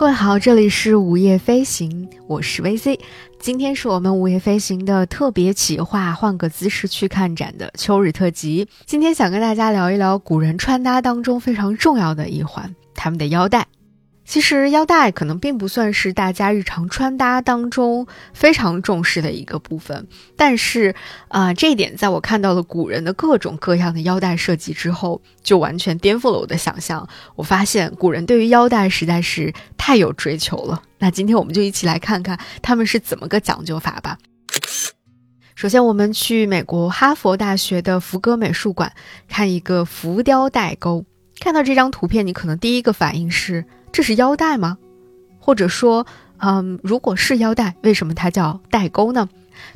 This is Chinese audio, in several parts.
各位好，这里是午夜飞行，我是 VC。今天是我们午夜飞行的特别企划，换个姿势去看展的秋日特辑。今天想跟大家聊一聊古人穿搭当中非常重要的一环，他们的腰带。其实腰带可能并不算是大家日常穿搭当中非常重视的一个部分，但是啊，这一点在我看到了古人的各种各样的腰带设计之后，就完全颠覆了我的想象。我发现古人对于腰带实在是太有追求了。那今天我们就一起来看看他们是怎么个讲究法吧。首先，我们去美国哈佛大学的福格美术馆看一个浮雕带钩。看到这张图片，你可能第一个反应是。这是腰带吗？或者说，嗯，如果是腰带，为什么它叫带钩呢？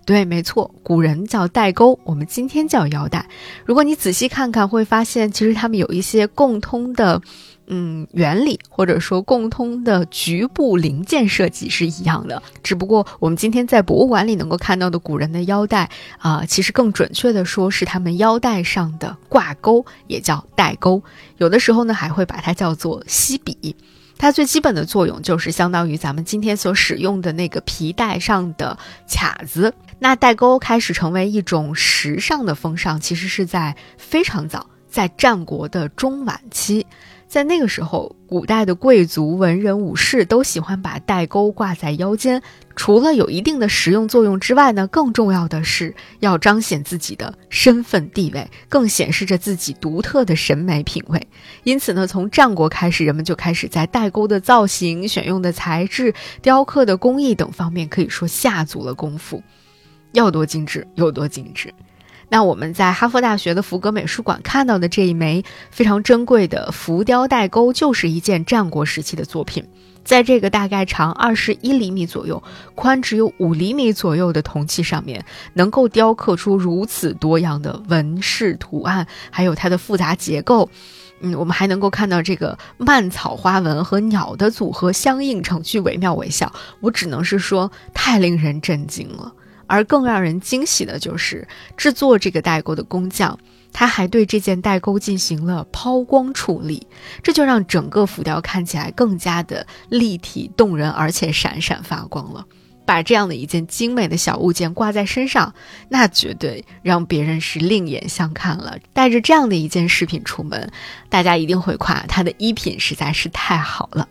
对，没错，古人叫带钩，我们今天叫腰带。如果你仔细看看，会发现其实它们有一些共通的，嗯，原理，或者说共通的局部零件设计是一样的。只不过我们今天在博物馆里能够看到的古人的腰带啊，其实更准确的说是他们腰带上的挂钩，也叫带钩。有的时候呢，还会把它叫做西笔。它最基本的作用就是相当于咱们今天所使用的那个皮带上的卡子。那代沟开始成为一种时尚的风尚，其实是在非常早，在战国的中晚期。在那个时候，古代的贵族、文人、武士都喜欢把带钩挂在腰间，除了有一定的实用作用之外呢，更重要的是要彰显自己的身份地位，更显示着自己独特的审美品味。因此呢，从战国开始，人们就开始在带钩的造型、选用的材质、雕刻的工艺等方面，可以说下足了功夫，要多精致有多精致。那我们在哈佛大学的福格美术馆看到的这一枚非常珍贵的浮雕带钩，就是一件战国时期的作品。在这个大概长二十一厘米左右、宽只有五厘米左右的铜器上面，能够雕刻出如此多样的纹饰图案，还有它的复杂结构。嗯，我们还能够看到这个蔓草花纹和鸟的组合相映成趣，惟妙惟肖。我只能是说，太令人震惊了。而更让人惊喜的就是制作这个代钩的工匠，他还对这件代钩进行了抛光处理，这就让整个浮雕看起来更加的立体动人，而且闪闪发光了。把这样的一件精美的小物件挂在身上，那绝对让别人是另眼相看了。带着这样的一件饰品出门，大家一定会夸他的衣品实在是太好了。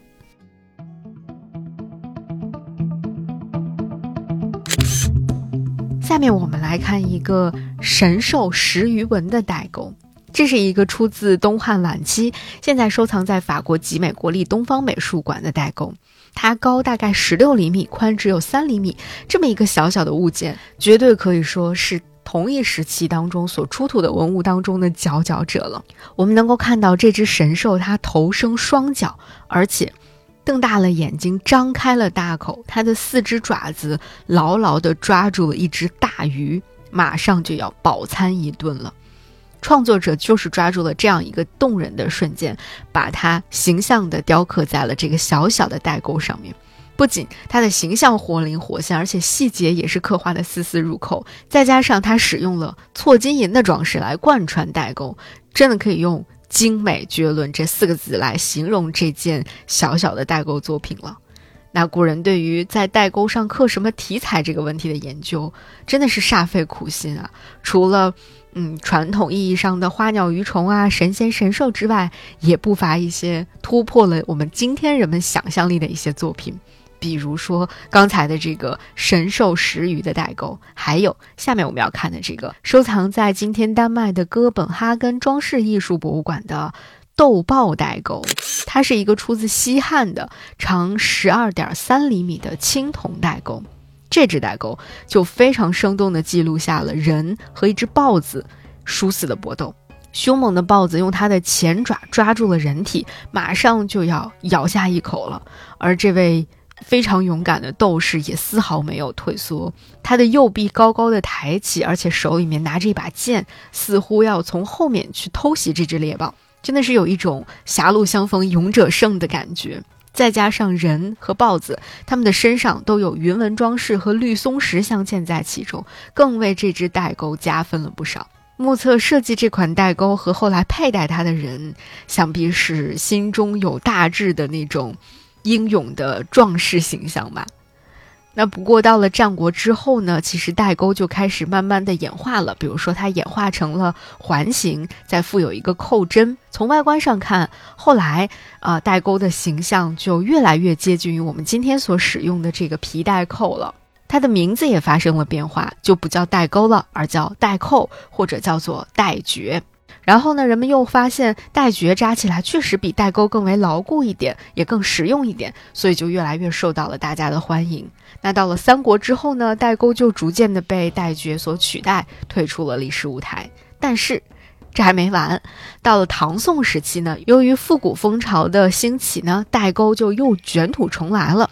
下面我们来看一个神兽石鱼纹的代工，这是一个出自东汉晚期，现在收藏在法国集美国立东方美术馆的代工。它高大概十六厘米，宽只有三厘米，这么一个小小的物件，绝对可以说是同一时期当中所出土的文物当中的佼佼者了。我们能够看到这只神兽，它头生双脚，而且。瞪大了眼睛，张开了大口，它的四只爪子牢牢地抓住了一只大鱼，马上就要饱餐一顿了。创作者就是抓住了这样一个动人的瞬间，把它形象地雕刻在了这个小小的代沟上面。不仅它的形象活灵活现，而且细节也是刻画的丝丝入扣。再加上它使用了错金银的装饰来贯穿代沟，真的可以用。精美绝伦这四个字来形容这件小小的代沟作品了。那古人对于在代沟上刻什么题材这个问题的研究，真的是煞费苦心啊！除了嗯传统意义上的花鸟鱼虫啊、神仙神兽之外，也不乏一些突破了我们今天人们想象力的一些作品。比如说刚才的这个神兽食鱼的代沟，还有下面我们要看的这个收藏在今天丹麦的哥本哈根装饰艺术博物馆的斗豹代沟，它是一个出自西汉的长十二点三厘米的青铜代沟。这只代沟就非常生动地记录下了人和一只豹子殊死的搏斗。凶猛的豹子用它的前爪抓住了人体，马上就要咬下一口了，而这位。非常勇敢的斗士也丝毫没有退缩，他的右臂高高的抬起，而且手里面拿着一把剑，似乎要从后面去偷袭这只猎豹，真的是有一种狭路相逢勇者胜的感觉。再加上人和豹子，他们的身上都有云纹装饰和绿松石镶嵌在其中，更为这只代沟加分了不少。目测设计这款代沟和后来佩戴它的人，想必是心中有大志的那种。英勇的壮士形象吧。那不过到了战国之后呢，其实代沟就开始慢慢的演化了。比如说，它演化成了环形，再附有一个扣针。从外观上看，后来啊，代沟的形象就越来越接近于我们今天所使用的这个皮带扣了。它的名字也发生了变化，就不叫代沟了，而叫带扣，或者叫做带橛。然后呢，人们又发现带橛扎起来确实比带钩更为牢固一点，也更实用一点，所以就越来越受到了大家的欢迎。那到了三国之后呢，带钩就逐渐的被带橛所取代，退出了历史舞台。但是这还没完，到了唐宋时期呢，由于复古风潮的兴起呢，带钩就又卷土重来了。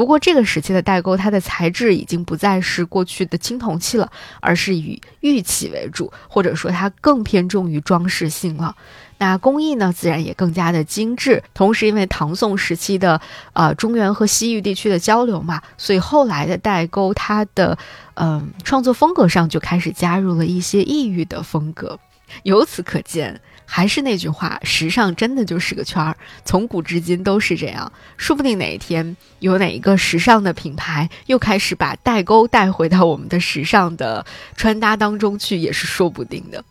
不过这个时期的代沟，它的材质已经不再是过去的青铜器了，而是以玉器为主，或者说它更偏重于装饰性了。那工艺呢，自然也更加的精致。同时，因为唐宋时期的呃中原和西域地区的交流嘛，所以后来的代沟，它的嗯创作风格上就开始加入了一些异域的风格。由此可见。还是那句话，时尚真的就是个圈儿，从古至今都是这样。说不定哪一天有哪一个时尚的品牌又开始把代沟带回到我们的时尚的穿搭当中去，也是说不定的。